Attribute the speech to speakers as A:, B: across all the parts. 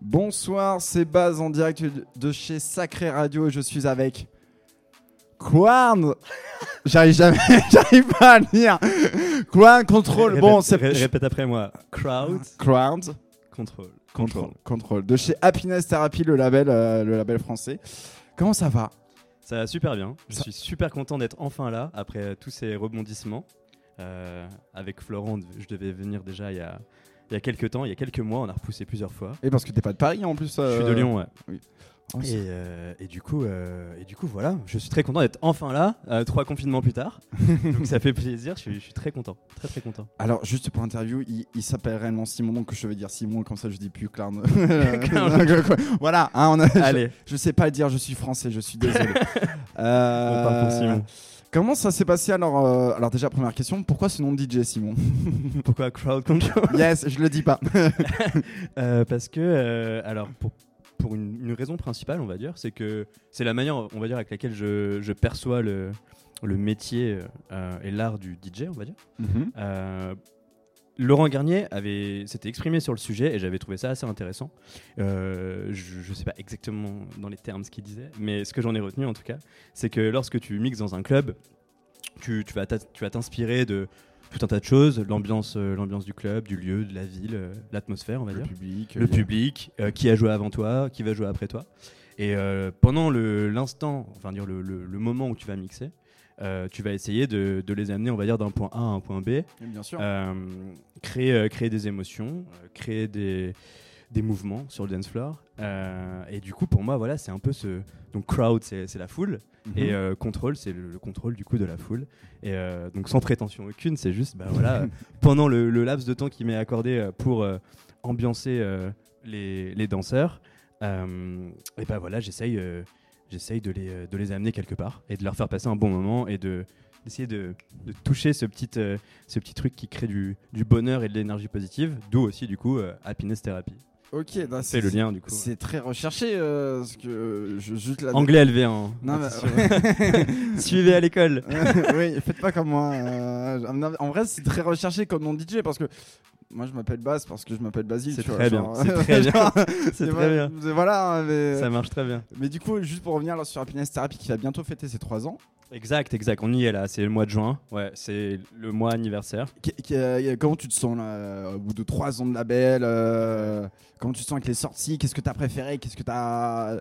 A: Bonsoir, c'est Baz en direct de chez Sacré Radio. Je suis avec Quarn. J'arrive jamais, j'arrive pas à le dire. Quarn contrôle.
B: Répète-
A: Bon, c'est
B: ré- répète après moi. Crowd
A: Quarn
B: control.
A: contrôle. Contrôle. De chez Happiness Therapy, le label, euh, le label français. Comment ça va?
B: Ça va super bien. Je
A: Ça-
B: suis super content d'être enfin là après tous ces rebondissements. Euh, avec Florent, je devais venir déjà il y a il y a quelques temps, il y a quelques mois, on a repoussé plusieurs fois.
A: Et parce que t'es pas de Paris en plus.
B: Je suis de Lyon, ouais.
A: Oh,
B: Et, euh, et du coup, euh, et du coup, voilà, je suis très content d'être enfin là, euh, trois confinements plus tard. Donc ça fait plaisir. Je suis, je suis très content, très très content.
A: Alors, juste pour interview, il, il s'appelle réellement Simon, donc je vais dire Simon, comme ça je dis plus Clarn. voilà, hein, on a-
B: Allez,
A: Je, je sais pas le dire, je suis français, je suis désolé. Euh,
B: on part pour Simon.
A: Comment ça s'est passé alors euh, Alors déjà première question, pourquoi ce nom de DJ Simon
B: Pourquoi crowd control?
A: Yes, je le dis pas.
B: Euh, parce que, euh, alors, pour, pour une, une raison principale, on va dire, c'est que c'est la manière, on va dire, avec laquelle je, je perçois le, le métier et l'art du DJ, on va dire. Euh, Laurent Garnier avait s'était exprimé sur le sujet et j'avais trouvé ça assez intéressant. Euh, je ne sais pas exactement dans les termes ce qu'il disait, mais ce que j'en ai retenu en tout cas, c'est que lorsque tu mixes dans un club, tu, tu vas t'inspirer de tout un tas de choses, l'ambiance euh, l'ambiance du club, du lieu, de la ville, euh, l'atmosphère, on va
A: Le
B: dire
A: public.
B: le public, euh, qui a joué avant toi, qui va jouer après toi. Et euh, pendant l'instant, enfin dire le, le- le moment où tu vas mixer, euh, tu vas essayer de, de les amener, on va dire, d'un point A à un point B,
A: Oui, Bien sûr.
B: euh, créer, euh, créer des émotions, créer des, des mouvements sur le dance floor. Et du coup, pour moi, voilà, c'est un peu ce. Donc, crowd, c'est la foule.
A: Mhm.
B: Et contrôle, c'est le, le contrôle du coup de la foule. Et donc sans prétention aucune, c'est juste, bah voilà, pendant le, le laps de temps qui m'est accordé pour ambiancer les, les danseurs, et bah voilà, j'essaye, j'essaye de les, de les amener quelque part et de leur faire passer un bon moment et de d'essayer de, de toucher ce petit, euh, ce petit truc qui crée du, du bonheur et de l'énergie positive, d'où aussi du coup euh, happiness therapy.
A: Ok, bah,
B: C'est le lien du coup.
A: C'est très recherché, euh, parce que je juste la.
B: Anglais LV1.
A: Non,
B: attention. Suivez à l'école.
A: oui, faites pas comme moi. non, en vrai, c'est très recherché comme nom de DJ parce que moi je m'appelle Baz parce que je m'appelle Basile.
B: C'est très bien, c'est très bien. C'est très bien.
A: c'est- Voilà, mais,
B: Ça marche très bien.
A: mais du coup, juste pour revenir là, sur Happiness Therapy qui va bientôt fêter ses 3 ans,
B: Exact, exact. On y est là. C'est le mois de juin. Ouais, c'est le mois anniversaire.
A: Euh, comment tu te sens là, euh, au bout de 3 ans de label euh, Comment tu te sens avec les sorties? Qu'est-ce que tu as préféré? Qu'est-ce que tu as.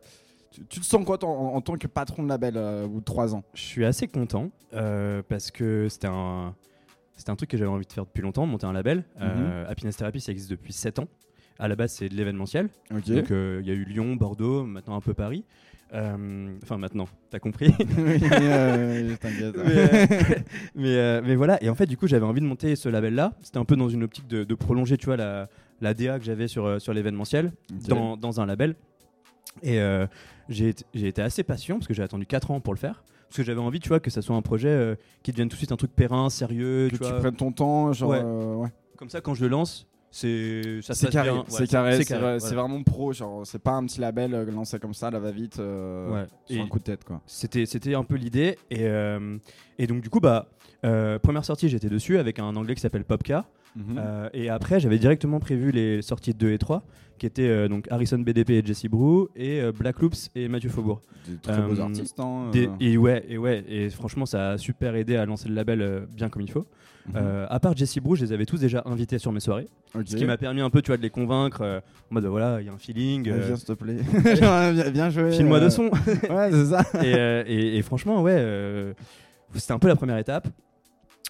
A: Tu, te sens quoi en, en tant que patron de label euh, au bout de 3 ans?
B: Je suis assez content euh, parce que c'était un, c'était un truc que j'avais envie de faire depuis longtemps, monter un label. Euh, Happiness Therapy, ça existe depuis 7 ans. À la base, c'est de l'événementiel. Donc, euh, il y a eu Lyon, Bordeaux, maintenant un peu Paris. Euh, Enfin, maintenant, t'as compris.
A: Oui, euh, T'inquiète.
B: mais, mais, euh, mais voilà, et en fait, du coup, j'avais envie de monter ce label-là. C'était un peu dans une optique de, de prolonger, tu vois, la, la DA que j'avais sur, sur l'événementiel dans, dans un label. Et euh, j'ai été- j'ai été assez patient parce que j'ai attendu 4 ans pour le faire. Parce que j'avais envie, tu vois, que ça soit un projet euh, qui devienne tout de suite un truc périn, sérieux.
A: que
B: tu
A: tu
B: vois.
A: prennes ton temps, genre.
B: Ouais.
A: euh, ouais.
B: Comme ça, quand je le lance, c'est ça
A: C'est carré.
B: Ouais,
A: c'est carré, c'est
B: voilà.
A: vraiment pro. Genre, c'est pas un petit label euh, lancé comme ça, là va vite, euh,
B: Ouais.
A: sur
B: Et-
A: un coup de tête quoi.
B: C'était, c'était un peu l'idée. Et, euh, et donc, du coup, bah, euh, première sortie, j'étais dessus avec un anglais qui s'appelle Popka.
A: Mhm.
B: Et après, j'avais directement prévu les sorties 2 et 3, qui étaient donc Harrison BDP et Jesse Brew, et Black Loops et Mathieu Faubourg.
A: Des très beaux artistes. Hein,
B: Des- et, ouais, et ouais, et franchement, ça a super aidé à lancer le label bien comme il faut. Euh, à part Jesse Brew, je les avais tous déjà invités sur mes soirées, ce qui m'a permis un peu, tu vois, de les convaincre. euh, en mode, voilà, il y a un feeling.
A: Ouais,
B: euh,
A: Viens s'il te plaît. Genre, bien, joué.
B: File-moi de
A: euh,
B: son.
A: Ouais, c'est ça.
B: et, euh, et- et franchement, ouais, euh, c'était un peu la première étape.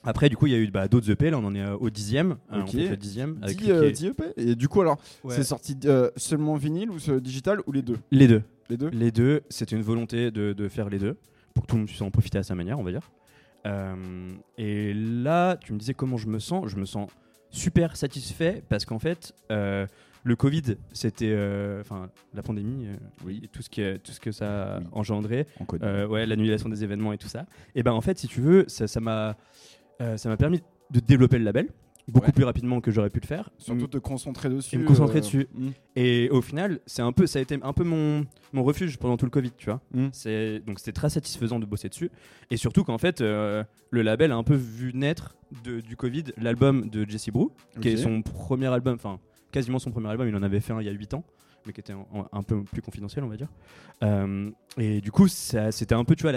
B: Après, du coup, il y a eu bah, d'autres EP. Là, on en est euh, au dixième. Euh,
A: Ok.
B: on fait le dixième. Avec
A: 10,
B: Cliquet.
A: euh, 10 EP. Et du coup, alors,
B: Ouais.
A: c'est sorti euh, seulement vinyle ou digital ou les deux?
B: Les deux.
A: Les deux?
B: Les deux, c'était une volonté de, de faire les deux, pour que tout le monde puisse en profiter à sa manière, on va dire. Euh, et là, tu me disais comment je me sens. Je me sens super satisfait parce qu'en fait, euh, le Covid, c'était. euh, Enfin, la pandémie, euh, oui, et tout ce, qui est- tout ce que ça a
A: Oui.
B: engendré, euh, ouais, l'annulation des événements et tout ça. Et ben en fait, si tu veux, ça m'a ça m'a permis de développer le label beaucoup
A: Ouais.
B: plus rapidement que j'aurais pu le faire.
A: Surtout te concentrer dessus.
B: et me concentrer
A: euh,
B: dessus.
A: hmm.
B: Et au final, c'est un peu, ça a été un peu mon, mon refuge pendant tout le Covid, tu vois.
A: Mm.
B: C'est donc c'était très satisfaisant de bosser dessus. Et surtout qu'en fait, euh, le label a un peu vu naître de- du Covid l'album de Jesse Brew, qui est son premier album, enfin quasiment son premier album. Il en avait fait un il y a 8 ans. mais qui était en- en- un peu plus confidentiel, on va dire. Euh, et du coup, c'était un peu, tu vois,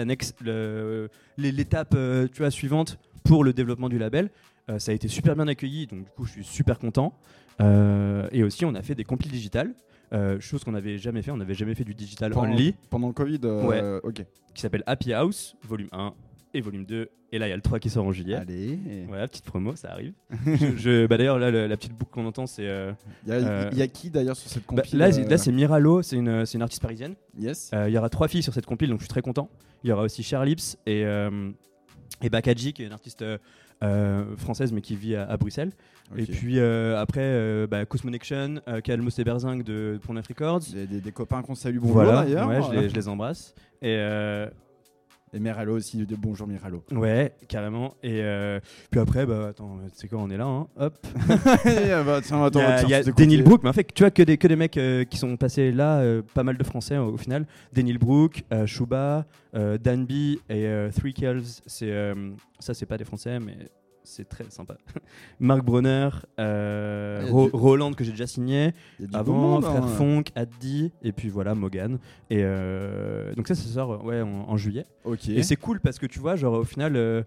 B: l'étape, euh, tu vois, suivante pour le développement du label. Euh, ça a été super bien accueilli, donc du coup, je suis super content. Euh, et aussi, on a fait des compiles digitales, euh, chose qu'on n'avait jamais fait. On n'avait jamais fait du digital
A: Pendant,
B: only,
A: pendant le Covid euh, Ok.
B: qui s'appelle Happy House, volume 1 et volume 2. Et là, il y a le 3 qui sort en juillet.
A: Allez.
B: Voilà, petite promo, ça arrive. je, je- bah D'ailleurs, là, le- la petite boucle qu'on entend, c'est.
A: Il y, a-
B: Euh,
A: il y a qui d'ailleurs sur cette
B: bah,
A: compil
B: là, c'est- là, c'est Miralo, c'est une, c'est une artiste parisienne.
A: Yes.
B: Il y aura trois filles sur cette compile, donc je suis très content. Il y aura aussi Cher Lips et, et Bakaji, qui est une artiste euh, euh, française mais qui vit à, à Bruxelles. Et puis euh, après, euh, bah, Cosmonection, euh, Calmos et Berzing de Pornaf Records.
A: Des, des- des copains qu'on salue bonjour
B: voilà,
A: d'ailleurs.
B: ouais, je, les, je les embrasse. Et euh,
A: Et Miralo aussi, de bonjour Miralo.
B: ouais, carrément. Et euh, puis après, bah attends, c'est quoi, on est là, hein Hop.
A: Bah, tiens, attends,
B: il y a,
A: tiens,
B: il y a
A: je t'écoutais.
B: Daniel Brook, mais en fait, tu vois que des, que des mecs euh, qui sont passés là, euh, pas mal de français au, final. Daniel Brook, Shuba, Danby et Three Kills. C'est ça, c'est pas des français, mais c'est très sympa. Marc Bronner, euh, Ro-
A: du-
B: Roland que j'ai déjà signé. Avant, Frère
A: hein.
B: Funk, Addi, et puis voilà, Mogan. Et euh, donc ça, ça sort euh, ouais, en, en juillet. Et c'est cool parce que tu vois, genre au final, euh,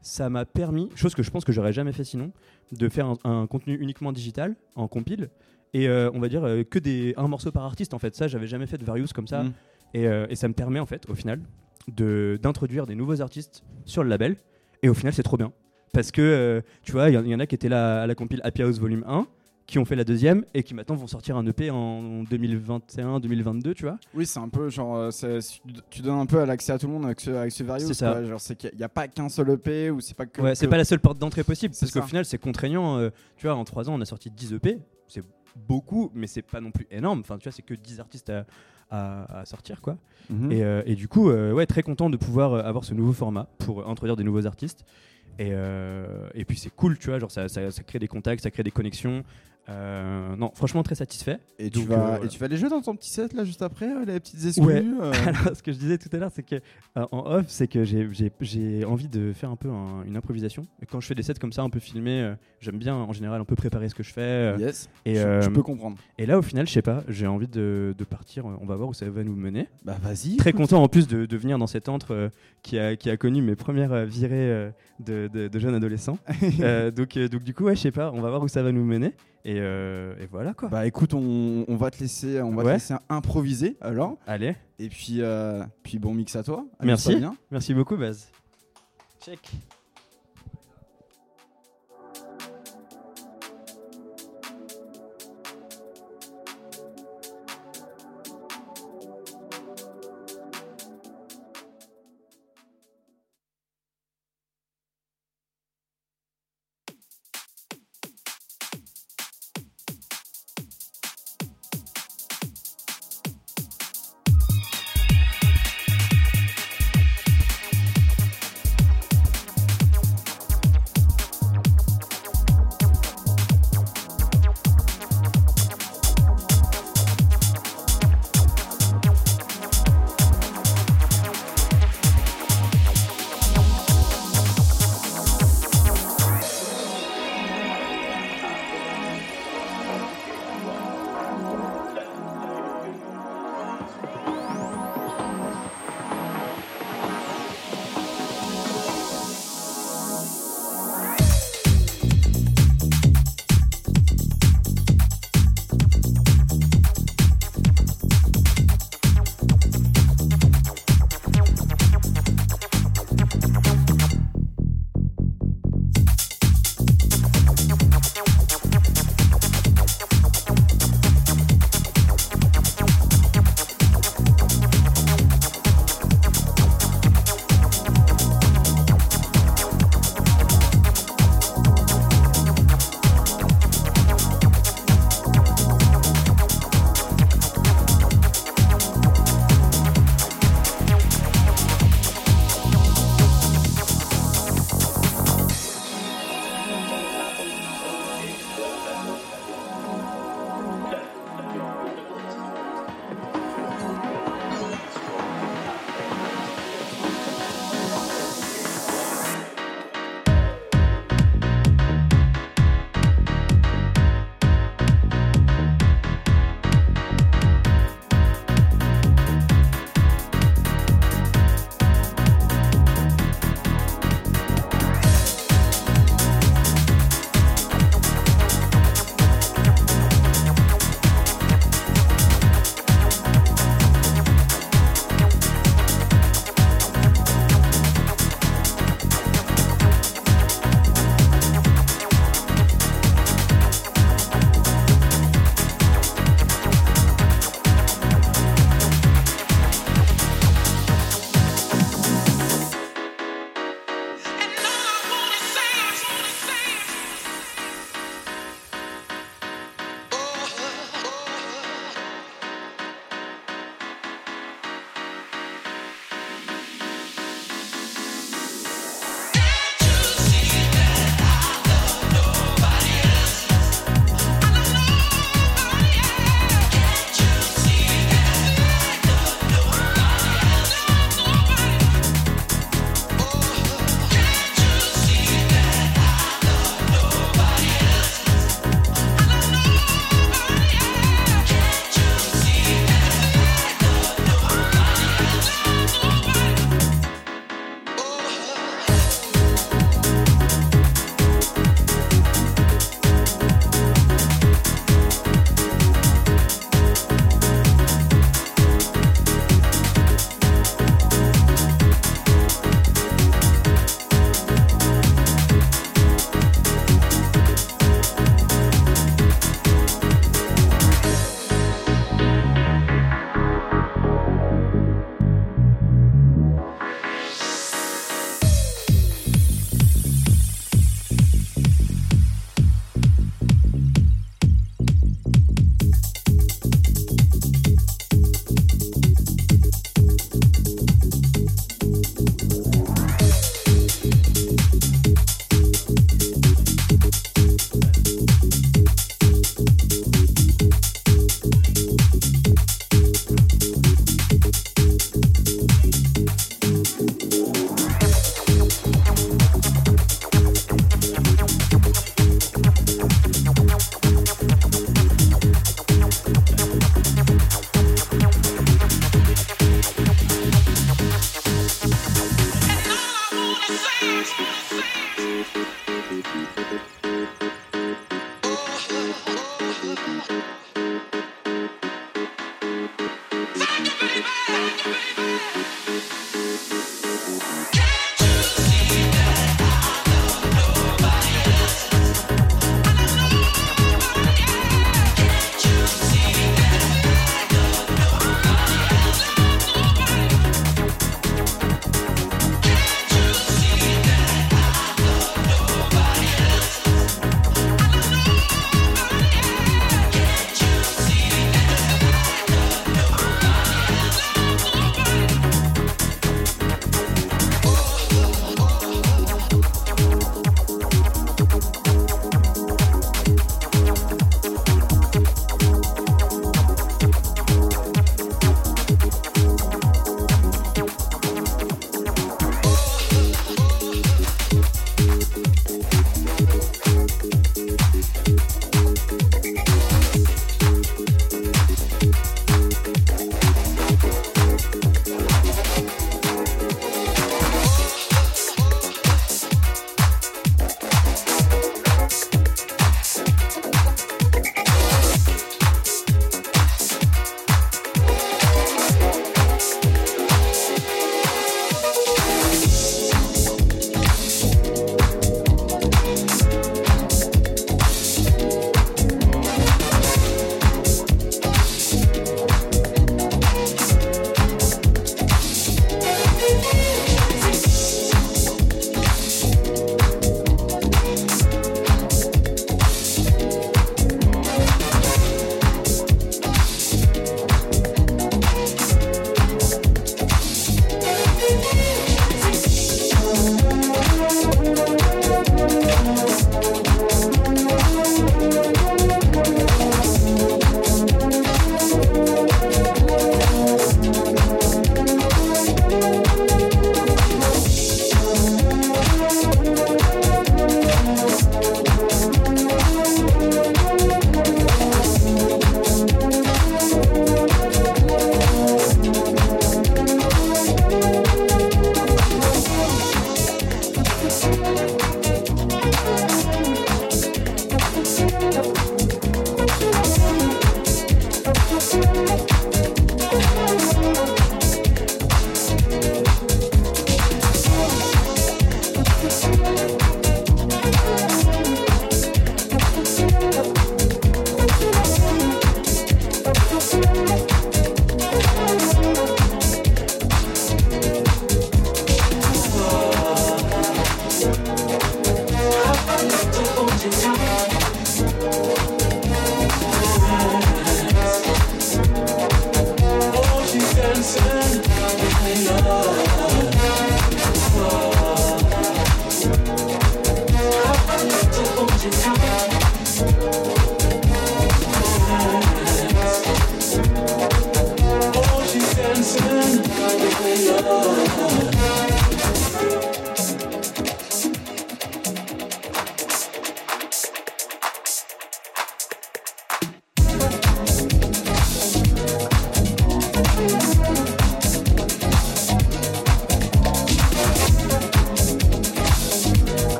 B: ça m'a permis, chose que je pense que j'aurais jamais fait sinon, de faire un, un contenu uniquement digital, en compile, et on va dire que des un morceau par artiste en fait. Ça, j'avais jamais fait de Various comme ça,
A: Mm.
B: et, et ça me permet en fait, au final, de d'introduire des nouveaux artistes sur le label. Et au final, c'est trop bien parce que euh, tu vois, il y, en- il y en a qui étaient là à la compile Happy House Volume 1 qui ont fait la deuxième et qui maintenant vont sortir un EP en 2021-2022, tu vois.
A: Oui, c'est un peu genre, euh, tu- donnes un peu à l'accès à tout le monde avec ce, avec ce Various.
B: C'est ça.
A: quoi. Genre, c'est qu'il n'y a pas qu'un seul EP ou c'est pas que.
B: Ouais, c'est pas la seule porte d'entrée possible parce qu'au final c'est contraignant. euh, tu vois, en 3 ans on a sorti 10 EP, c'est beaucoup, mais c'est pas non plus énorme. Enfin, tu vois, c'est que 10 artistes à, à- à sortir quoi.
A: Mhm.
B: Et, euh, et du coup, euh, ouais, très content de pouvoir avoir ce nouveau format pour introduire des nouveaux artistes. Et, euh, et puis c'est cool, tu vois, genre ça, ça, ça crée des contacts, ça crée des connexions. Euh, non, franchement très satisfait.
A: Et tu,
B: Donc,
A: vas,
B: euh,
A: et tu vas les jouer dans ton petit set là juste après, euh, les petites exclus
B: Ouais.
A: euh,
B: Alors, ce que je disais tout à l'heure, c'est que en off, c'est que j'ai- j'ai j'ai envie de faire un peu un- une improvisation. Et quand je fais des sets comme ça, un peu filmés, j'aime bien en général un peu préparer ce que je fais.
A: Yes.
B: et,
A: je, je peux comprendre.
B: et là, au final, je sais pas, j'ai envie de, de partir. On va voir où ça va nous mener.
A: Bah vas-y.
B: Très content en plus de, de venir dans cet antre qui, a, qui a connu mes premières virées de, de- jeunes adolescents. Donc, donc du coup, ouais, je sais pas, on va voir où ça va nous mener. Et, euh, et voilà quoi.
A: Bah écoute, on, on va te laisser, on va te laisser improviser alors.
B: Allez,
A: Et puis, euh, puis bon mix à toi.
B: Merci.
A: Bien.
B: merci beaucoup, Baz. Check.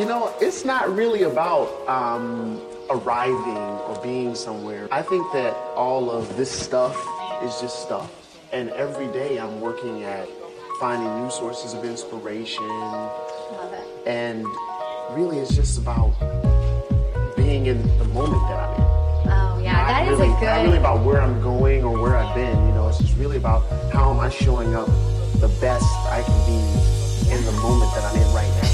C: You know, it's not really about um, arriving or being somewhere. I think that all of this stuff is just stuff. And every day I'm working at finding new sources of inspiration.
D: Love it.
C: And really it's just about being in the moment that I'm in.
D: Oh yeah,
C: Not
D: that is
C: really,
D: a good.
C: Not really about where I'm going or where I've been. You know, it's just really about how am I showing up the best I can be in the moment that I'm in right now.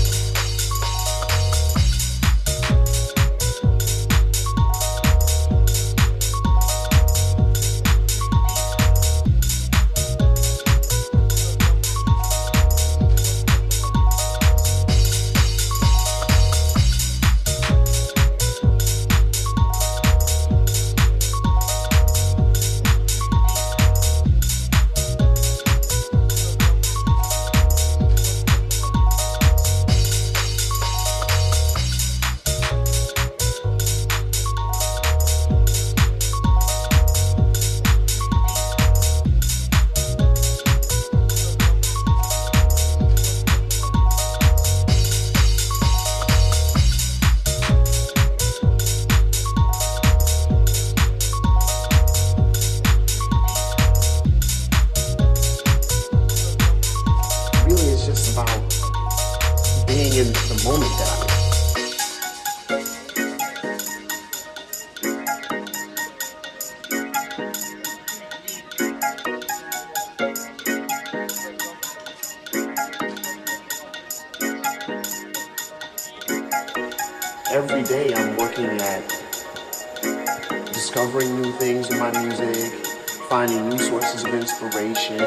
C: Finding new sources of inspiration,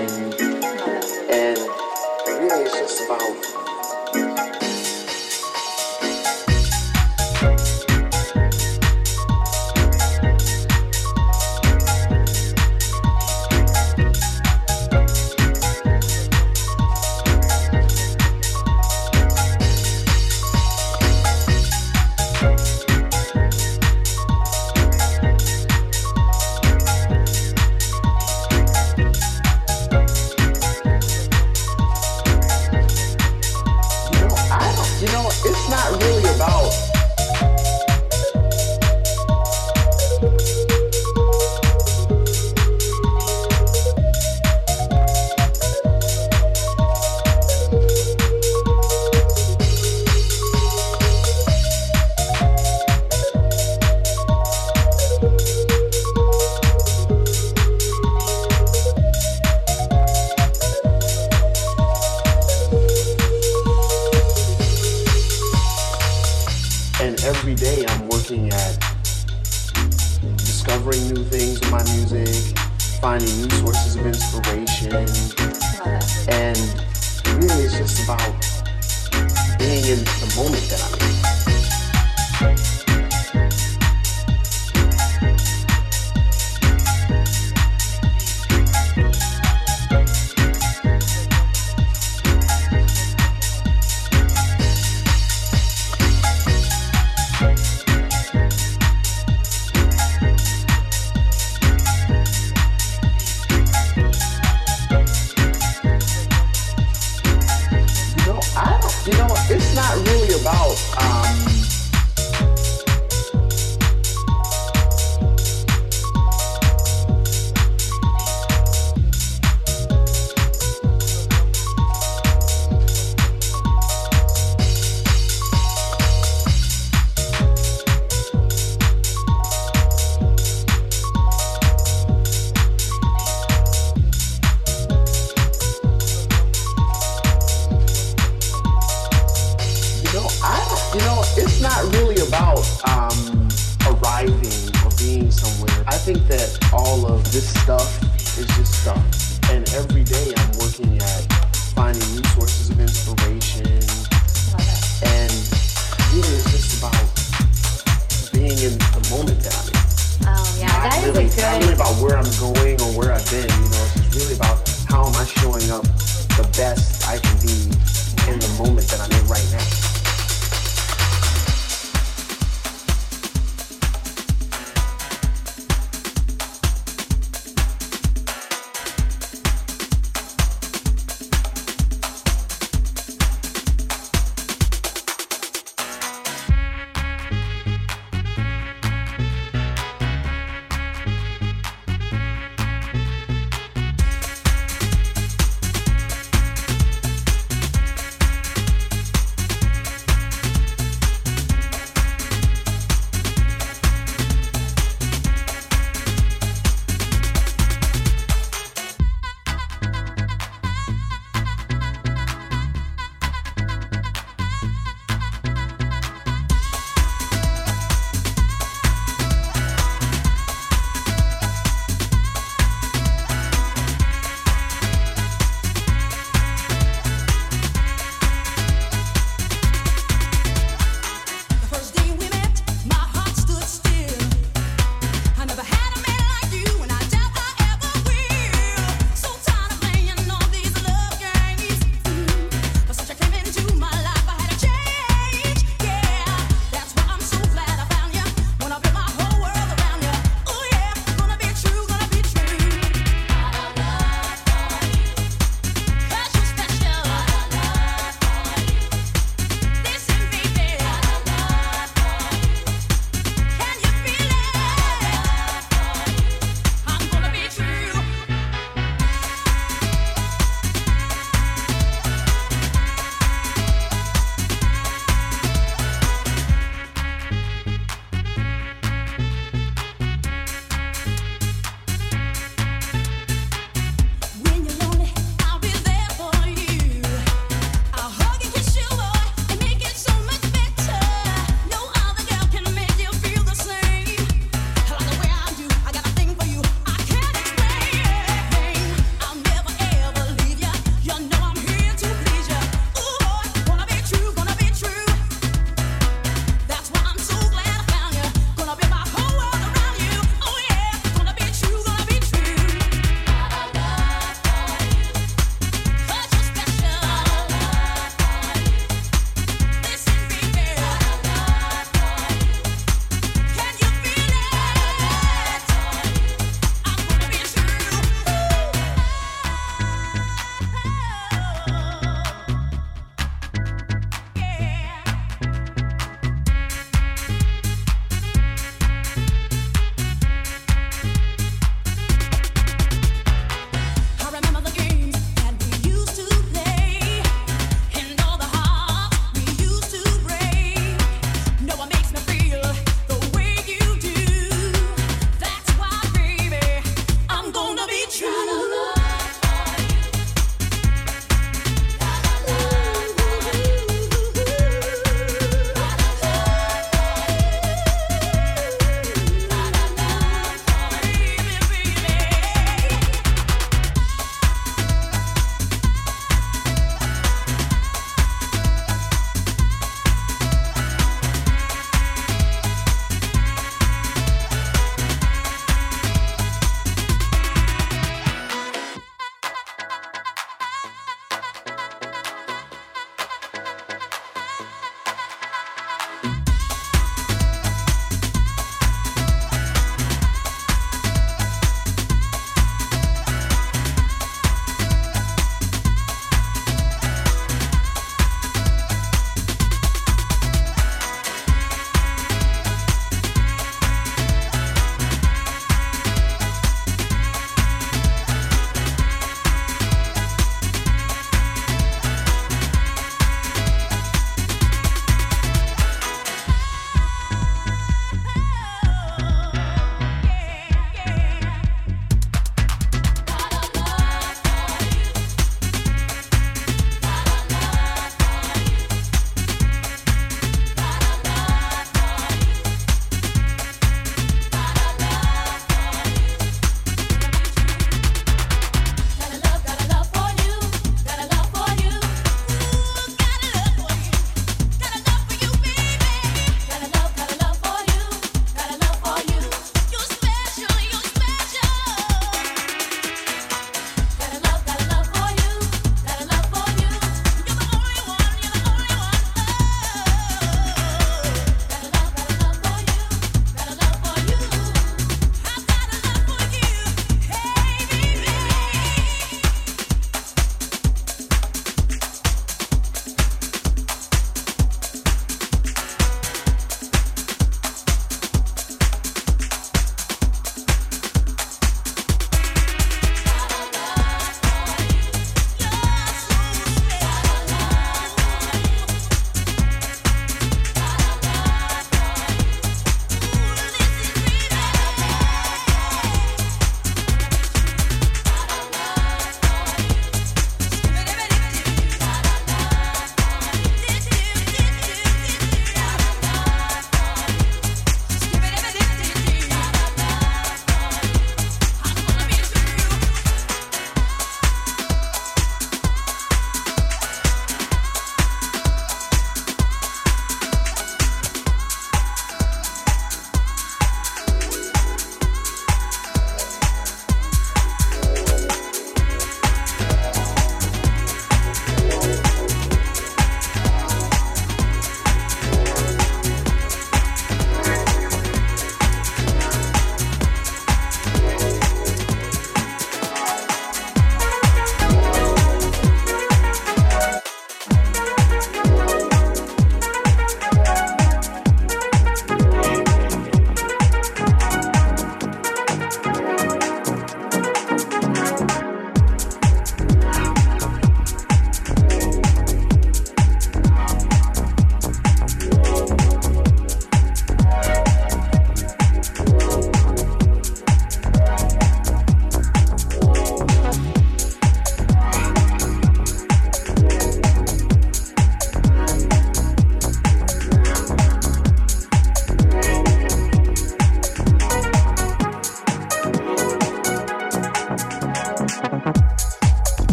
C: and really it's just about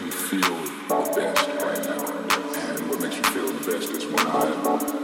C: makes me feel the best right now. And what makes me feel the
D: best is
C: when I
E: am